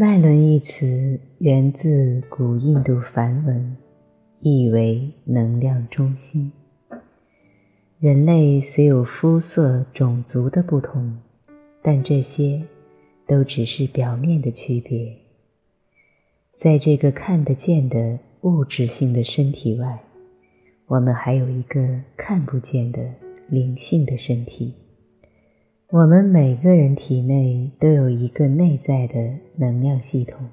脉轮一词源自古印度梵文，意为能量中心。人类虽有肤色、种族的不同，但这些都只是表面的区别。在这个看得见的物质性的身体外，我们还有一个看不见的灵性的身体。我们每个人体内都有一个内在的能量系统，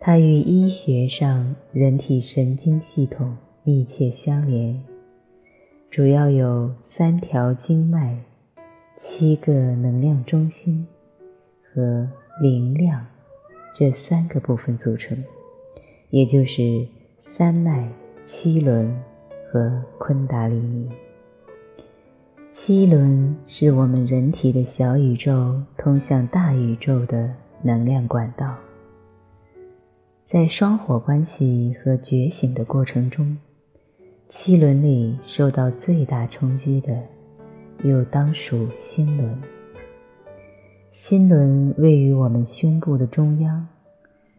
它与医学上人体神经系统密切相连。主要有三条经脉、七个能量中心和灵量这三个部分组成，也就是三脉、七轮和昆达里尼。七轮是我们人体的小宇宙通向大宇宙的能量管道，在双火关系和觉醒的过程中。七轮里受到最大冲击的，又当属心轮。心轮位于我们胸部的中央，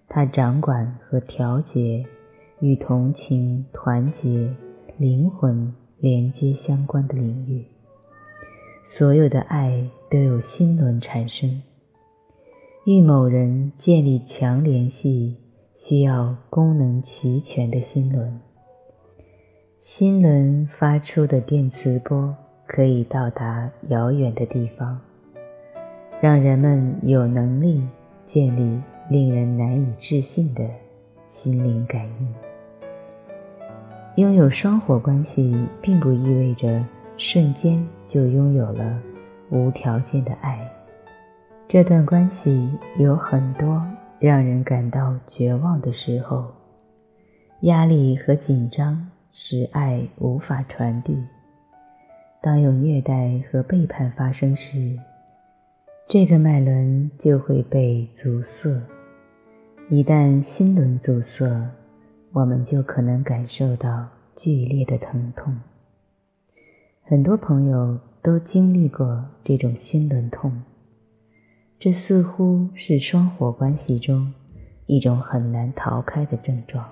它掌管和调节与同情、团结、灵魂连接相关的领域。所有的爱都有心轮产生。与某人建立强联系，需要功能齐全的心轮。心轮发出的电磁波可以到达遥远的地方，让人们有能力建立令人难以置信的心灵感应。拥有双火关系，并不意味着瞬间就拥有了无条件的爱。这段关系有很多让人感到绝望的时候，压力和紧张。使爱无法传递。当有虐待和背叛发生时，这个脉轮就会被阻塞。一旦心轮阻塞，我们就可能感受到剧烈的疼痛。很多朋友都经历过这种心轮痛，这似乎是双火关系中一种很难逃开的症状。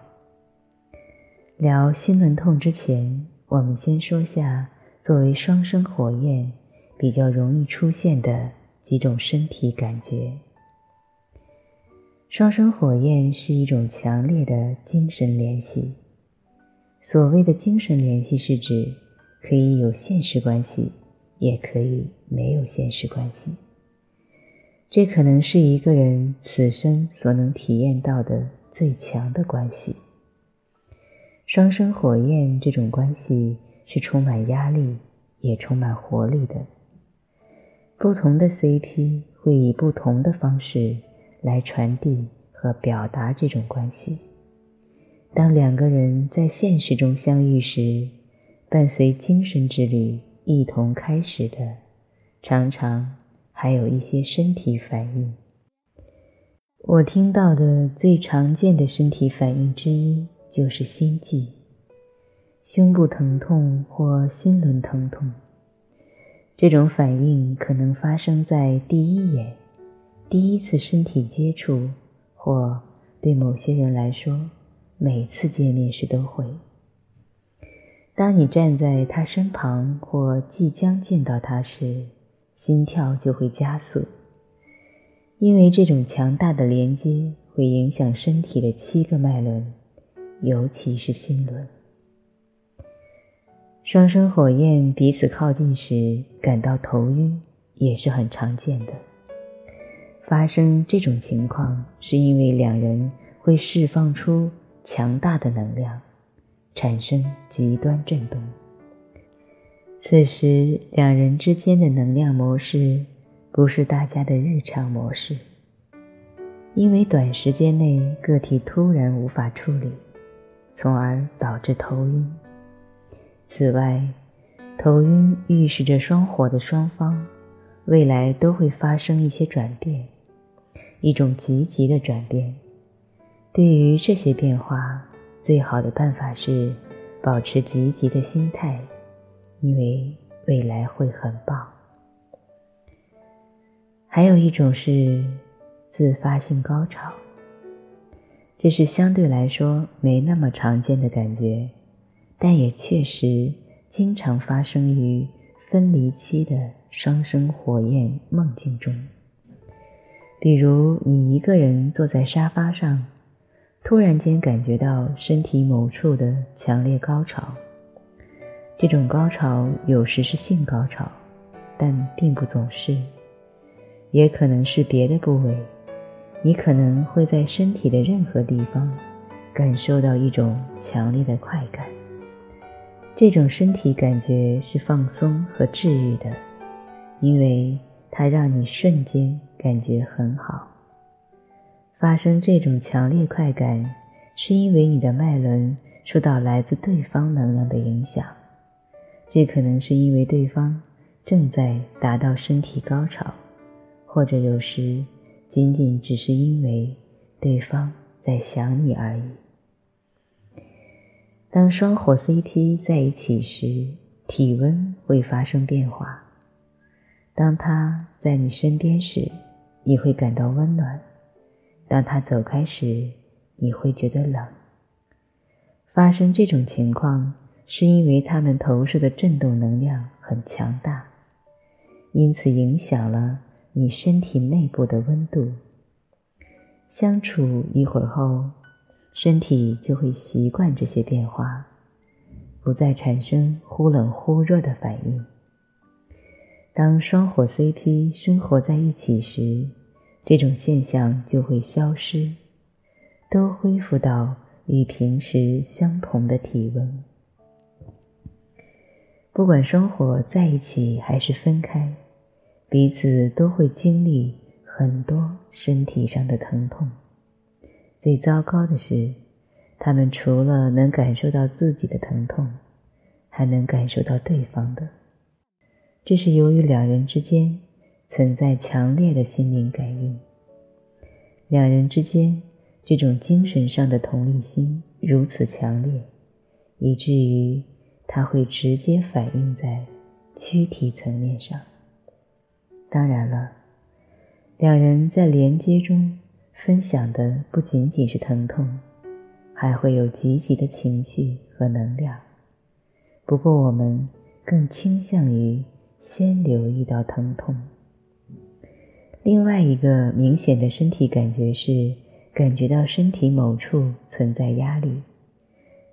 聊心轮痛之前，我们先说下作为双生火焰比较容易出现的几种身体感觉。双生火焰是一种强烈的精神联系。所谓的精神联系，是指可以有现实关系，也可以没有现实关系。这可能是一个人此生所能体验到的最强的关系。双生火焰这种关系是充满压力，也充满活力的。不同的 CP 会以不同的方式来传递和表达这种关系。当两个人在现实中相遇时，伴随精神之旅一同开始的，常常还有一些身体反应。我听到的最常见的身体反应之一。就是心悸、胸部疼痛或心轮疼痛。这种反应可能发生在第一眼、第一次身体接触，或对某些人来说，每次见面时都会。当你站在他身旁或即将见到他时，心跳就会加速，因为这种强大的连接会影响身体的七个脉轮。尤其是心轮，双生火焰彼此靠近时感到头晕也是很常见的。发生这种情况是因为两人会释放出强大的能量，产生极端震动。此时两人之间的能量模式不是大家的日常模式，因为短时间内个体突然无法处理。从而导致头晕。此外，头晕预示着双火的双方未来都会发生一些转变，一种积极的转变。对于这些变化，最好的办法是保持积极的心态，因为未来会很棒。还有一种是自发性高潮。这是相对来说没那么常见的感觉，但也确实经常发生于分离期的双生火焰梦境中。比如，你一个人坐在沙发上，突然间感觉到身体某处的强烈高潮。这种高潮有时是性高潮，但并不总是，也可能是别的部位。你可能会在身体的任何地方感受到一种强烈的快感，这种身体感觉是放松和治愈的，因为它让你瞬间感觉很好。发生这种强烈快感，是因为你的脉轮受到来自对方能量的影响，这可能是因为对方正在达到身体高潮，或者有时。仅仅只是因为对方在想你而已。当双火 CP 在一起时，体温会发生变化。当他在你身边时，你会感到温暖；当他走开时，你会觉得冷。发生这种情况，是因为他们投射的振动能量很强大，因此影响了。你身体内部的温度，相处一会儿后，身体就会习惯这些变化，不再产生忽冷忽热的反应。当双火 CP 生活在一起时，这种现象就会消失，都恢复到与平时相同的体温。不管生活在一起还是分开。彼此都会经历很多身体上的疼痛。最糟糕的是，他们除了能感受到自己的疼痛，还能感受到对方的。这是由于两人之间存在强烈的心灵感应。两人之间这种精神上的同理心如此强烈，以至于它会直接反映在躯体层面上。当然了，两人在连接中分享的不仅仅是疼痛，还会有积极的情绪和能量。不过，我们更倾向于先留意到疼痛。另外一个明显的身体感觉是感觉到身体某处存在压力，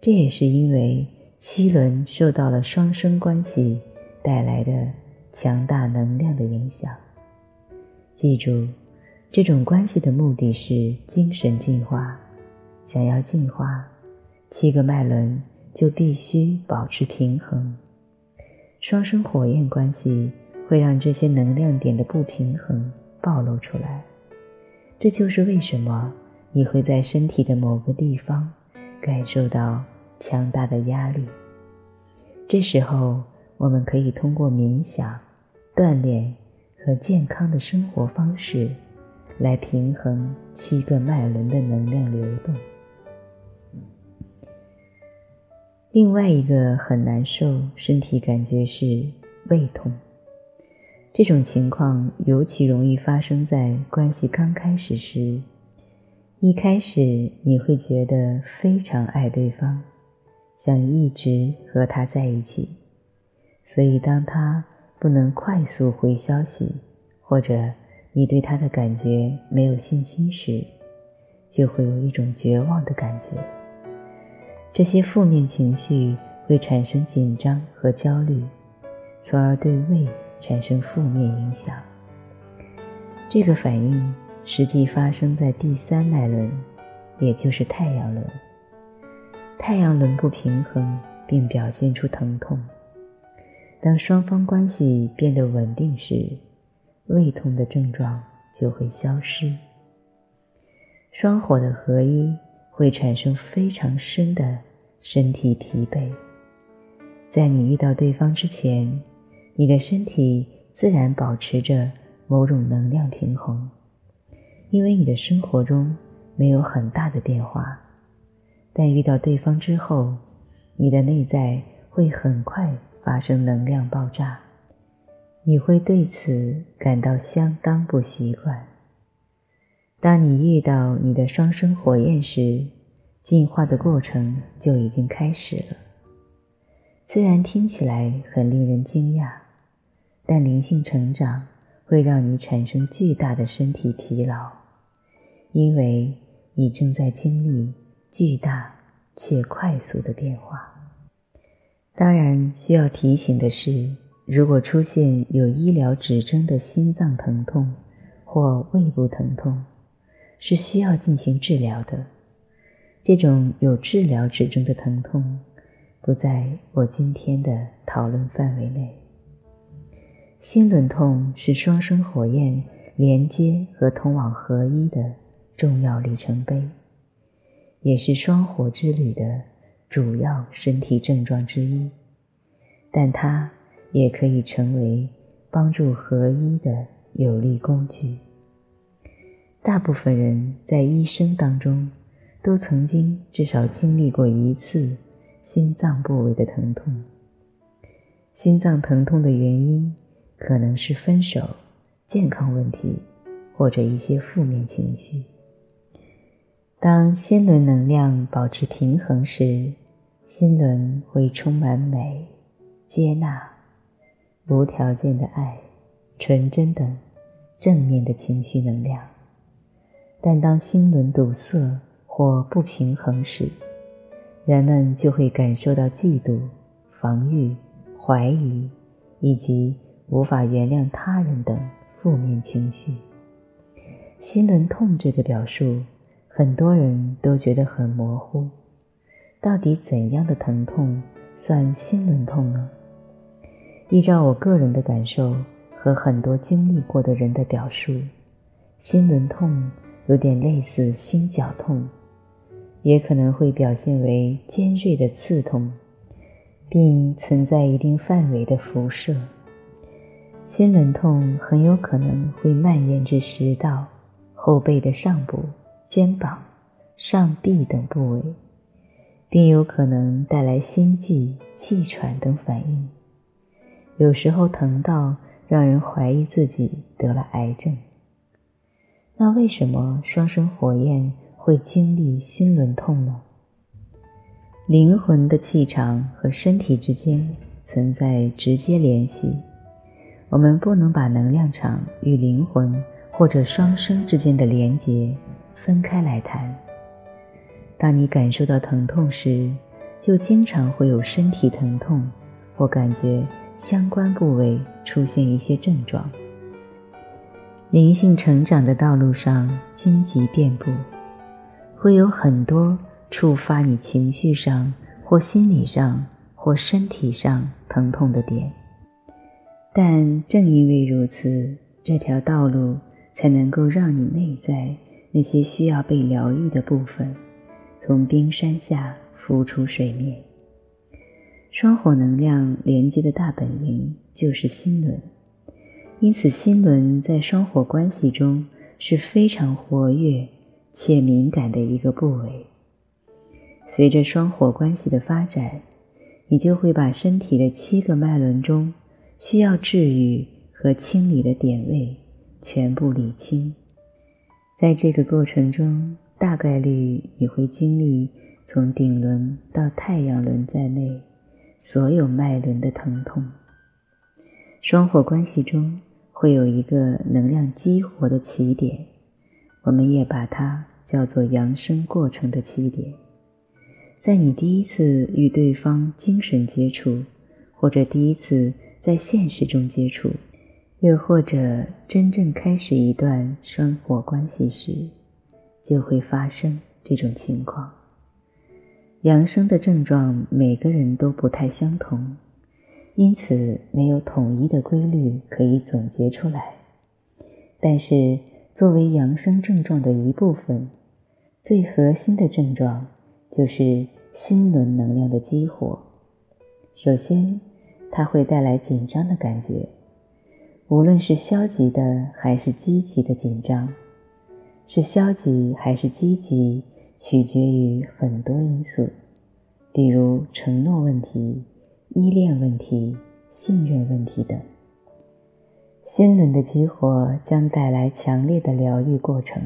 这也是因为七轮受到了双生关系带来的。强大能量的影响。记住，这种关系的目的是精神进化。想要进化，七个脉轮就必须保持平衡。双生火焰关系会让这些能量点的不平衡暴露出来。这就是为什么你会在身体的某个地方感受到强大的压力。这时候。我们可以通过冥想、锻炼和健康的生活方式，来平衡七个脉轮的能量流动。另外一个很难受身体感觉是胃痛，这种情况尤其容易发生在关系刚开始时。一开始你会觉得非常爱对方，想一直和他在一起。所以，当他不能快速回消息，或者你对他的感觉没有信心时，就会有一种绝望的感觉。这些负面情绪会产生紧张和焦虑，从而对胃产生负面影响。这个反应实际发生在第三脉轮，也就是太阳轮。太阳轮不平衡，并表现出疼痛。当双方关系变得稳定时，胃痛的症状就会消失。双火的合一会产生非常深的身体疲惫。在你遇到对方之前，你的身体自然保持着某种能量平衡，因为你的生活中没有很大的变化。但遇到对方之后，你的内在会很快。发生能量爆炸，你会对此感到相当不习惯。当你遇到你的双生火焰时，进化的过程就已经开始了。虽然听起来很令人惊讶，但灵性成长会让你产生巨大的身体疲劳，因为你正在经历巨大且快速的变化。当然，需要提醒的是，如果出现有医疗指征的心脏疼痛或胃部疼痛，是需要进行治疗的。这种有治疗指征的疼痛，不在我今天的讨论范围内。心轮痛是双生火焰连接和通往合一的重要里程碑，也是双火之旅的主要身体症状之一。但它也可以成为帮助合一的有力工具。大部分人在一生当中。都曾经至少经历过一次心脏部位的疼痛。心脏疼痛的原因可能是分手、健康问题或者一些负面情绪。当心轮能量保持平衡时，心轮会充满美、接纳、无条件的爱、纯真的正面的情绪能量。但当心轮堵塞，或不平衡时，人们就会感受到嫉妒、防御、怀疑以及无法原谅他人等负面情绪。心轮痛这个表述，很多人都觉得很模糊。到底怎样的疼痛算心轮痛呢？依照我个人的感受和很多经历过的人的表述，心轮痛有点类似心绞痛。也可能会表现为尖锐的刺痛，并存在一定范围的辐射。心轮痛很有可能会蔓延至食道、后背的上部、肩膀、上臂等部位，并有可能带来心悸、气喘等反应。有时候疼到让人怀疑自己得了癌症。那为什么双生火焰？会经历心轮痛呢？灵魂的气场和身体之间存在直接联系，我们不能把能量场与灵魂或者双生之间的连结分开来谈。当你感受到疼痛时，就经常会有身体疼痛或感觉相关部位出现一些症状。灵性成长的道路上，荆棘遍布。会有很多触发你情绪上或心理上或身体上疼痛的点，但正因为如此，这条道路才能够让你内在那些需要被疗愈的部分，从冰山下浮出水面。双火能量连接的大本营就是心轮，因此心轮在双火关系中是非常活跃。且敏感的一个部位。随着双火关系的发展，你就会把身体的七个脉轮中需要治愈和清理的点位全部理清。在这个过程中，大概率你会经历从顶轮到太阳轮在内所有脉轮的疼痛。双火关系中会有一个能量激活的起点。我们也把它叫做扬升过程的起点。在你第一次与对方精神接触，或者第一次在现实中接触，又或者真正开始一段生活关系时，就会发生这种情况。扬升的症状每个人都不太相同，因此没有统一的规律可以总结出来。但是。作为扬升症状的一部分，最核心的症状就是心轮能量的激活。首先，它会带来紧张的感觉，无论是消极的还是积极的紧张。是消极还是积极，取决于很多因素，比如承诺问题、依恋问题、信任问题等。心轮的激活将带来强烈的疗愈过程，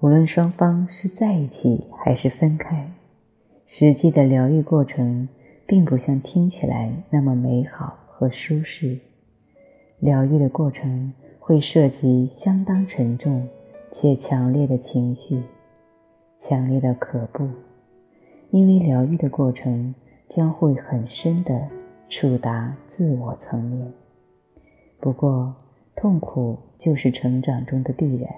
无论双方是在一起还是分开，实际的疗愈过程并不像听起来那么美好和舒适。疗愈的过程会涉及相当沉重且强烈的情绪，强烈的可怖，因为疗愈的过程将会很深的触达自我层面。不过，痛苦就是成长中的必然。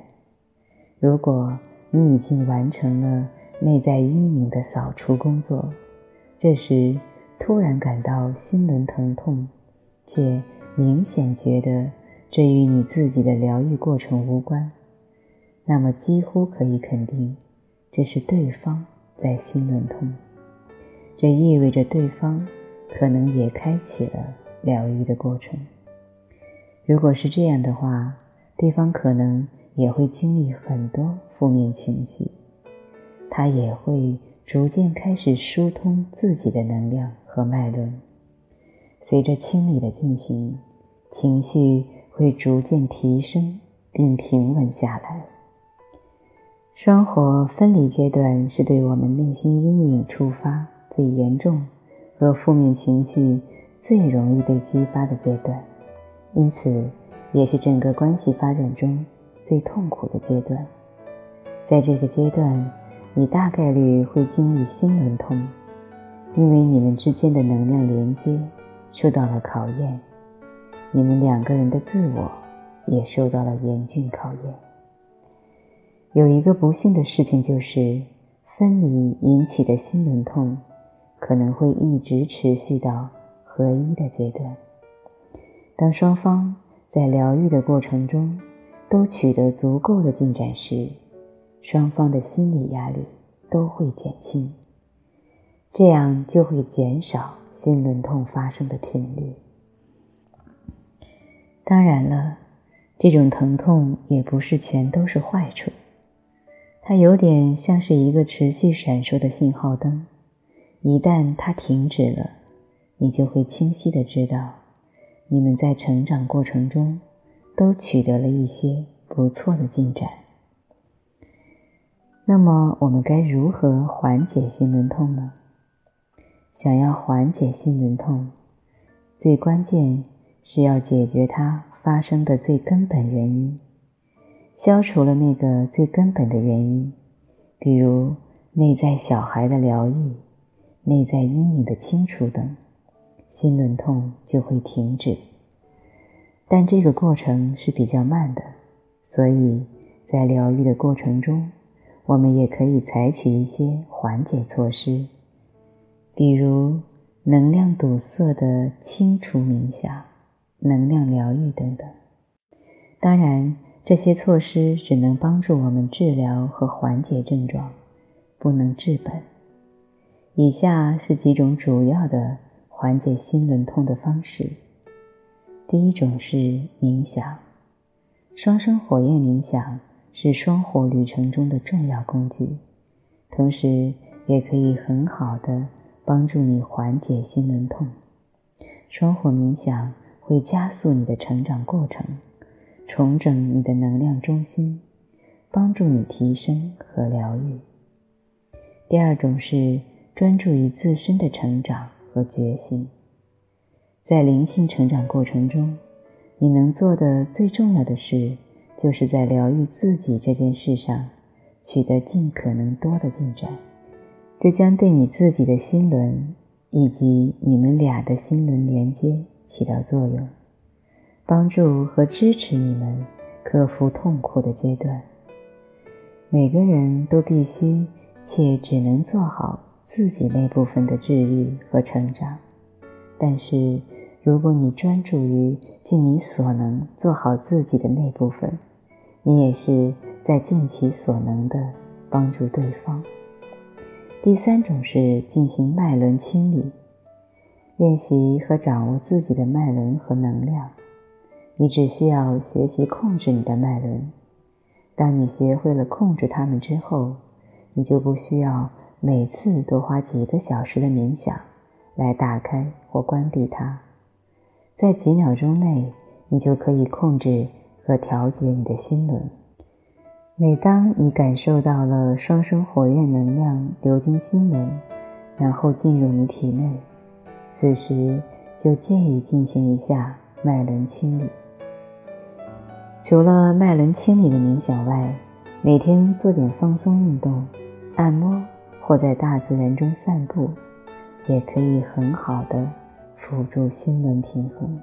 如果你已经完成了内在阴影的扫除工作，这时突然感到心轮疼痛，且明显觉得这与你自己的疗愈过程无关，那么几乎可以肯定，这是对方在心轮痛。这意味着对方可能也开启了疗愈的过程。如果是这样的话，对方可能。也会经历很多负面情绪，他也会逐渐开始疏通自己的能量和脉轮。随着清理的进行，情绪会逐渐提升并平稳下来。双火分离阶段是对我们内心阴影触发最严重和负面情绪最容易被激发的阶段，因此也是整个关系发展中。最痛苦的阶段，在这个阶段，你大概率会经历心轮痛，因为你们之间的能量连接受到了考验，你们两个人的自我也受到了严峻考验。有一个不幸的事情就是，分离引起的心轮痛可能会一直持续到合一的阶段。当双方在疗愈的过程中，都取得足够的进展时，双方的心理压力都会减轻，这样就会减少心轮痛发生的频率。当然了，这种疼痛也不是全都是坏处，它有点像是一个持续闪烁的信号灯，一旦它停止了，你就会清晰的知道，你们在成长过程中。都取得了一些不错的进展。那么，我们该如何缓解心轮痛呢？想要缓解心轮痛，最关键是要解决它发生的最根本原因。消除了那个最根本的原因，比如内在小孩的疗愈、内在阴影的清除等，心轮痛就会停止。但这个过程是比较慢的，所以在疗愈的过程中，我们也可以采取一些缓解措施，比如能量堵塞的清除冥想、能量疗愈等等。当然，这些措施只能帮助我们治疗和缓解症状，不能治本。以下是几种主要的缓解心轮痛的方式。第一种是冥想，双生火焰冥想是双火旅程中的重要工具，同时也可以很好的帮助你缓解心轮痛。双火冥想会加速你的成长过程，重整你的能量中心，帮助你提升和疗愈。第二种是专注于自身的成长和觉醒。在灵性成长过程中，你能做的最重要的事，就是在疗愈自己这件事上取得尽可能多的进展。这将对你自己的心轮以及你们俩的心轮连接起到作用，帮助和支持你们克服痛苦的阶段。每个人都必须且只能做好自己那部分的治愈和成长，但是。如果你专注于尽你所能做好自己的那部分，你也是在尽其所能的帮助对方。第三种是进行脉轮清理，练习和掌握自己的脉轮和能量。你只需要学习控制你的脉轮。当你学会了控制它们之后，你就不需要每次都花几个小时的冥想来打开或关闭它。在几秒钟内，你就可以控制和调节你的心轮。每当你感受到了双生火焰能量流经心轮，然后进入你体内，此时就建议进行一下脉轮清理。除了脉轮清理的冥想外，每天做点放松运动，按摩或在大自然中散步，也可以很好的辅助心轮平衡。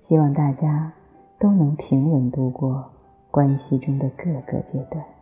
希望大家都能平稳度过关系中的各个阶段。